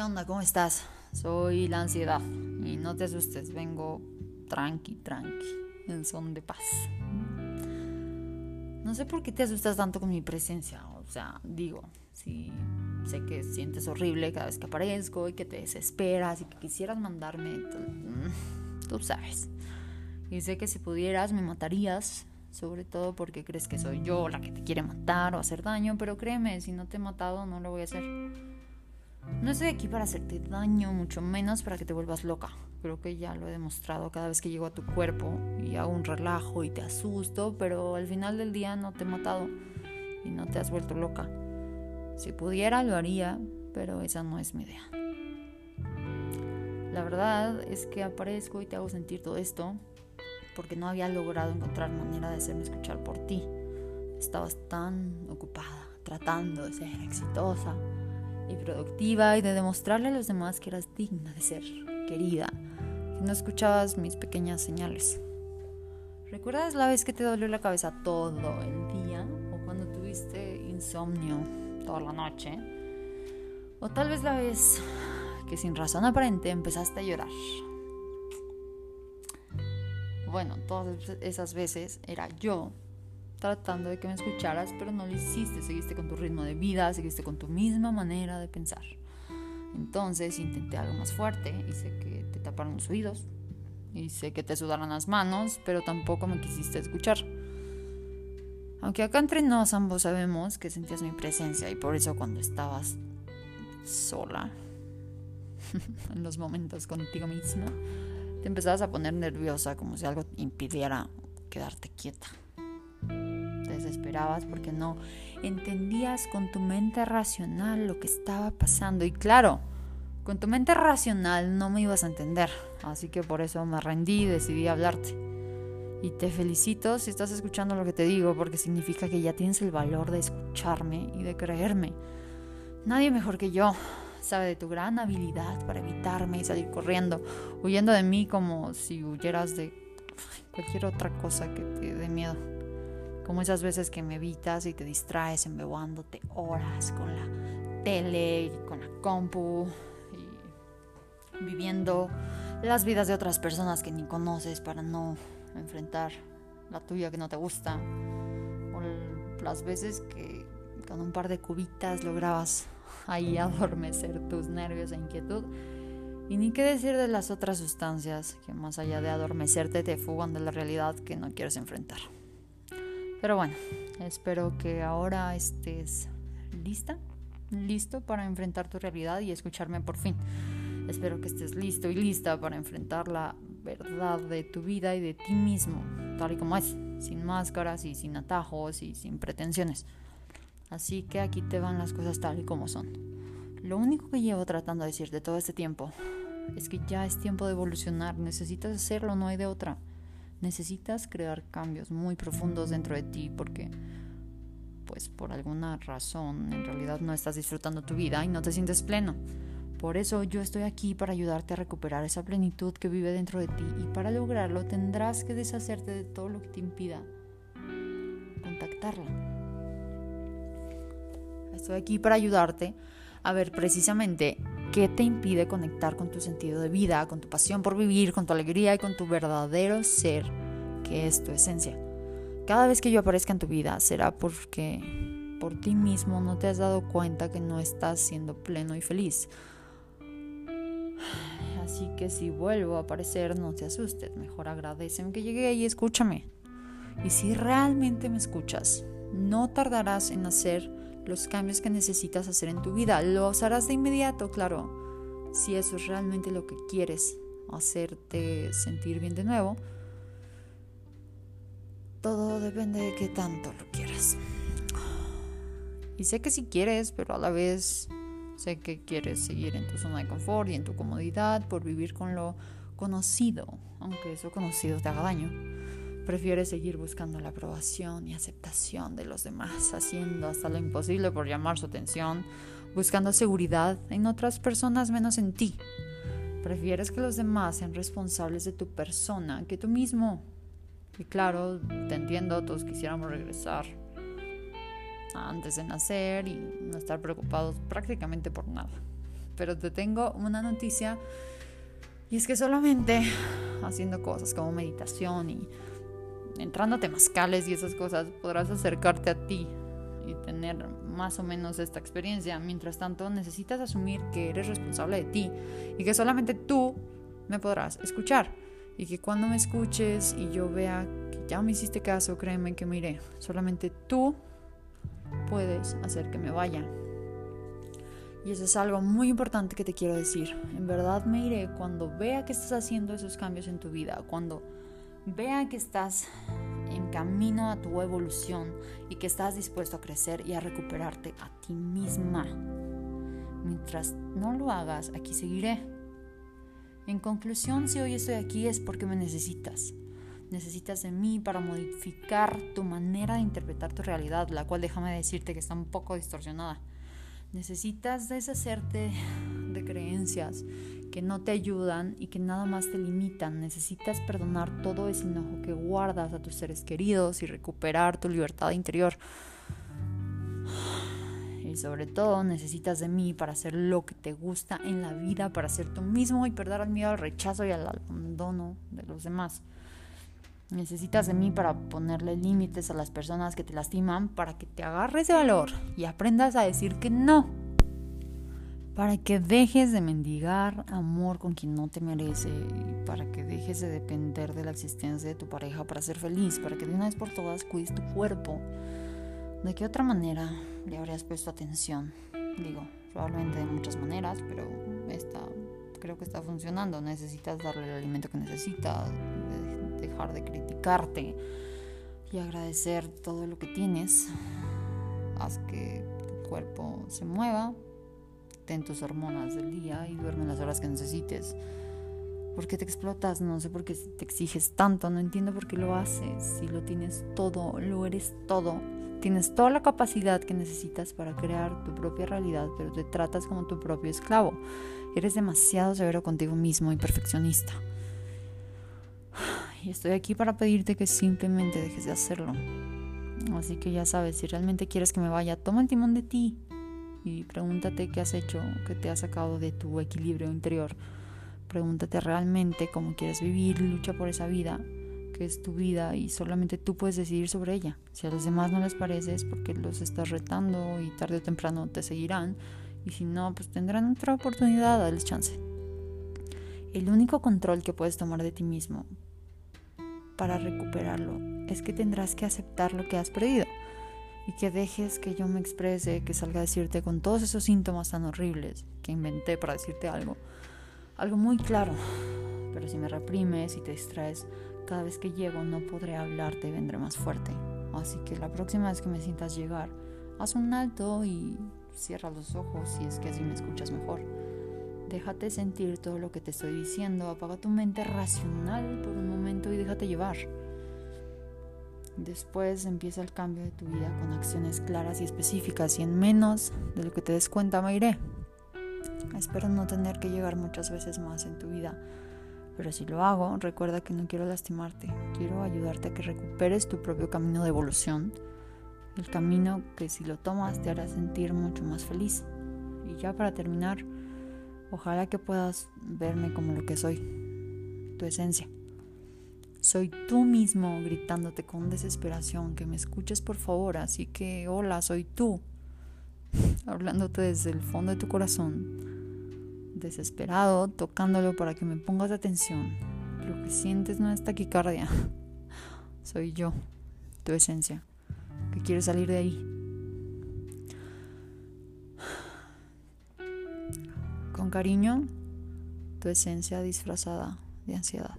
¿qué onda? ¿Cómo estás? Soy la ansiedad y no te asustes, vengo tranqui, tranqui, en son de paz. No sé por qué te asustas tanto con mi presencia, o sea, digo, si sé que sientes horrible cada vez que aparezco y que te desesperas y que quisieras mandarme, mm, tú sabes. Y sé que si pudieras me matarías, sobre todo porque crees que soy yo la que te quiere matar o hacer daño, pero créeme, si no te he matado no lo voy a hacer. No estoy aquí para hacerte daño, mucho menos para que te vuelvas loca. Creo que ya lo he demostrado cada vez que llego a tu cuerpo y hago un relajo y te asusto, pero al final del día no te he matado y no te has vuelto loca. Si pudiera lo haría, pero esa no es mi idea. La verdad es que aparezco y te hago sentir todo esto porque no había logrado encontrar manera de hacerme escuchar por ti. Estabas tan ocupada tratando de ser exitosa y productiva y de demostrarle a los demás que eras digna de ser querida, que no escuchabas mis pequeñas señales. ¿Recuerdas la vez que te dolió la cabeza todo el día o cuando tuviste insomnio toda la noche? O tal vez la vez que sin razón aparente empezaste a llorar. Bueno, todas esas veces era yo tratando de que me escucharas, pero no lo hiciste, seguiste con tu ritmo de vida, seguiste con tu misma manera de pensar. Entonces intenté algo más fuerte, hice que te taparon los oídos, hice que te sudaran las manos, pero tampoco me quisiste escuchar. Aunque acá entre nos ambos sabemos que sentías mi presencia y por eso cuando estabas sola, en los momentos contigo misma, te empezabas a poner nerviosa como si algo impidiera quedarte quieta desesperabas porque no entendías con tu mente racional lo que estaba pasando. Y claro, con tu mente racional no me ibas a entender. Así que por eso me rendí y decidí hablarte. Y te felicito si estás escuchando lo que te digo, porque significa que ya tienes el valor de escucharme y de creerme. Nadie mejor que yo sabe de tu gran habilidad para evitarme y salir corriendo, huyendo de mí como si huyeras de cualquier otra cosa que te dé miedo. Como esas veces que me evitas y te distraes embebándote horas con la tele y con la compu y viviendo las vidas de otras personas que ni conoces para no enfrentar la tuya que no te gusta. O las veces que con un par de cubitas lograbas ahí adormecer tus nervios e inquietud. Y ni qué decir de las otras sustancias que más allá de adormecerte te fugan de la realidad que no quieres enfrentar. Pero bueno, espero que ahora estés lista, listo para enfrentar tu realidad y escucharme por fin. Espero que estés listo y lista para enfrentar la verdad de tu vida y de ti mismo, tal y como es, sin máscaras y sin atajos y sin pretensiones. Así que aquí te van las cosas tal y como son. Lo único que llevo tratando de decirte todo este tiempo es que ya es tiempo de evolucionar, necesitas hacerlo, no hay de otra necesitas crear cambios muy profundos dentro de ti porque pues por alguna razón en realidad no estás disfrutando tu vida y no te sientes pleno. Por eso yo estoy aquí para ayudarte a recuperar esa plenitud que vive dentro de ti y para lograrlo tendrás que deshacerte de todo lo que te impida contactarla. Estoy aquí para ayudarte a ver precisamente qué te impide conectar con tu sentido de vida, con tu pasión por vivir, con tu alegría y con tu verdadero ser, que es tu esencia. Cada vez que yo aparezca en tu vida será porque por ti mismo no te has dado cuenta que no estás siendo pleno y feliz. Así que si vuelvo a aparecer, no te asustes, mejor agradeceme que llegué y escúchame. Y si realmente me escuchas, no tardarás en hacer los cambios que necesitas hacer en tu vida. Los harás de inmediato, claro, si eso es realmente lo que quieres, hacerte sentir bien de nuevo. Todo depende de qué tanto lo quieras. Y sé que si quieres, pero a la vez sé que quieres seguir en tu zona de confort y en tu comodidad por vivir con lo conocido, aunque eso conocido te haga daño. Prefieres seguir buscando la aprobación y aceptación de los demás, haciendo hasta lo imposible por llamar su atención, buscando seguridad en otras personas menos en ti. Prefieres que los demás sean responsables de tu persona que tú mismo. Y claro, te entiendo, todos quisiéramos regresar antes de nacer y no estar preocupados prácticamente por nada. pero te tengo una noticia y es que solamente haciendo cosas como meditación y entrando a temazcales y esas cosas podrás acercarte a ti y tener más o menos esta experiencia. Mientras tanto, necesitas asumir que eres responsable de ti y que solamente tú me podrás escuchar. Y que cuando me escuches y yo vea que ya me hiciste caso, créeme que mire, solamente tú puedes hacer que me vaya. Y eso es algo muy importante que te quiero decir. En verdad me iré cuando vea que estás haciendo esos cambios en tu vida, cuando vea que estás en camino a tu evolución y que estás dispuesto a crecer y a recuperarte a ti misma. Mientras no lo hagas, aquí seguiré. En conclusión, si hoy estoy aquí es porque me necesitas. Necesitas de mí para modificar tu manera de interpretar tu realidad, la cual déjame decirte que está un poco distorsionada. Necesitas deshacerte de creencias que no te ayudan y que nada más te limitan. Necesitas perdonar todo ese enojo que guardas a tus seres queridos y recuperar tu libertad interior. Y sobre todo necesitas de mí para hacer lo que te gusta en la vida, para ser tú mismo y perder el miedo al rechazo y al abandono de los demás. Necesitas de mí para ponerle límites a las personas que te lastiman, para que te agarres de valor y aprendas a decir que no para que dejes de mendigar amor con quien no te merece para que dejes de depender de la existencia de tu pareja para ser feliz, para que de una vez por todas cuides tu cuerpo. ¿De qué otra manera le habrías puesto atención? Digo, probablemente de muchas maneras, pero esta creo que está funcionando. Necesitas darle el alimento que necesitas, dejar de criticarte y agradecer todo lo que tienes. Haz que tu cuerpo se mueva, ten tus hormonas del día y duerme las horas que necesites. ¿Por qué te explotas? No sé por qué te exiges tanto, no entiendo por qué lo haces. Si lo tienes todo, lo eres todo. Tienes toda la capacidad que necesitas para crear tu propia realidad, pero te tratas como tu propio esclavo. Eres demasiado severo contigo mismo y perfeccionista. Y estoy aquí para pedirte que simplemente dejes de hacerlo. Así que ya sabes, si realmente quieres que me vaya, toma el timón de ti y pregúntate qué has hecho, qué te ha sacado de tu equilibrio interior. Pregúntate realmente cómo quieres vivir, lucha por esa vida, que es tu vida y solamente tú puedes decidir sobre ella. Si a los demás no les parece es porque los estás retando y tarde o temprano te seguirán y si no, pues tendrán otra oportunidad, dale chance. El único control que puedes tomar de ti mismo para recuperarlo es que tendrás que aceptar lo que has perdido y que dejes que yo me exprese, que salga a decirte con todos esos síntomas tan horribles que inventé para decirte algo, algo muy claro. Pero si me reprimes y te distraes, cada vez que llego no podré hablarte y vendré más fuerte. Así que la próxima vez que me sientas llegar, haz un alto y cierra los ojos si es que así me escuchas mejor. Déjate sentir todo lo que te estoy diciendo, apaga tu mente racional por un momento y déjate llevar. Después empieza el cambio de tu vida con acciones claras y específicas y en menos de lo que te des cuenta me iré. Espero no tener que llegar muchas veces más en tu vida, pero si lo hago, recuerda que no quiero lastimarte, quiero ayudarte a que recuperes tu propio camino de evolución, el camino que si lo tomas te hará sentir mucho más feliz. Y ya para terminar, ojalá que puedas verme como lo que soy, tu esencia. Soy tú mismo gritándote con desesperación que me escuches por favor, así que hola, soy tú, hablándote desde el fondo de tu corazón, desesperado, tocándolo para que me pongas atención. Lo que sientes no es taquicardia, soy yo, tu esencia, que quiere salir de ahí. Con cariño, tu esencia disfrazada de ansiedad.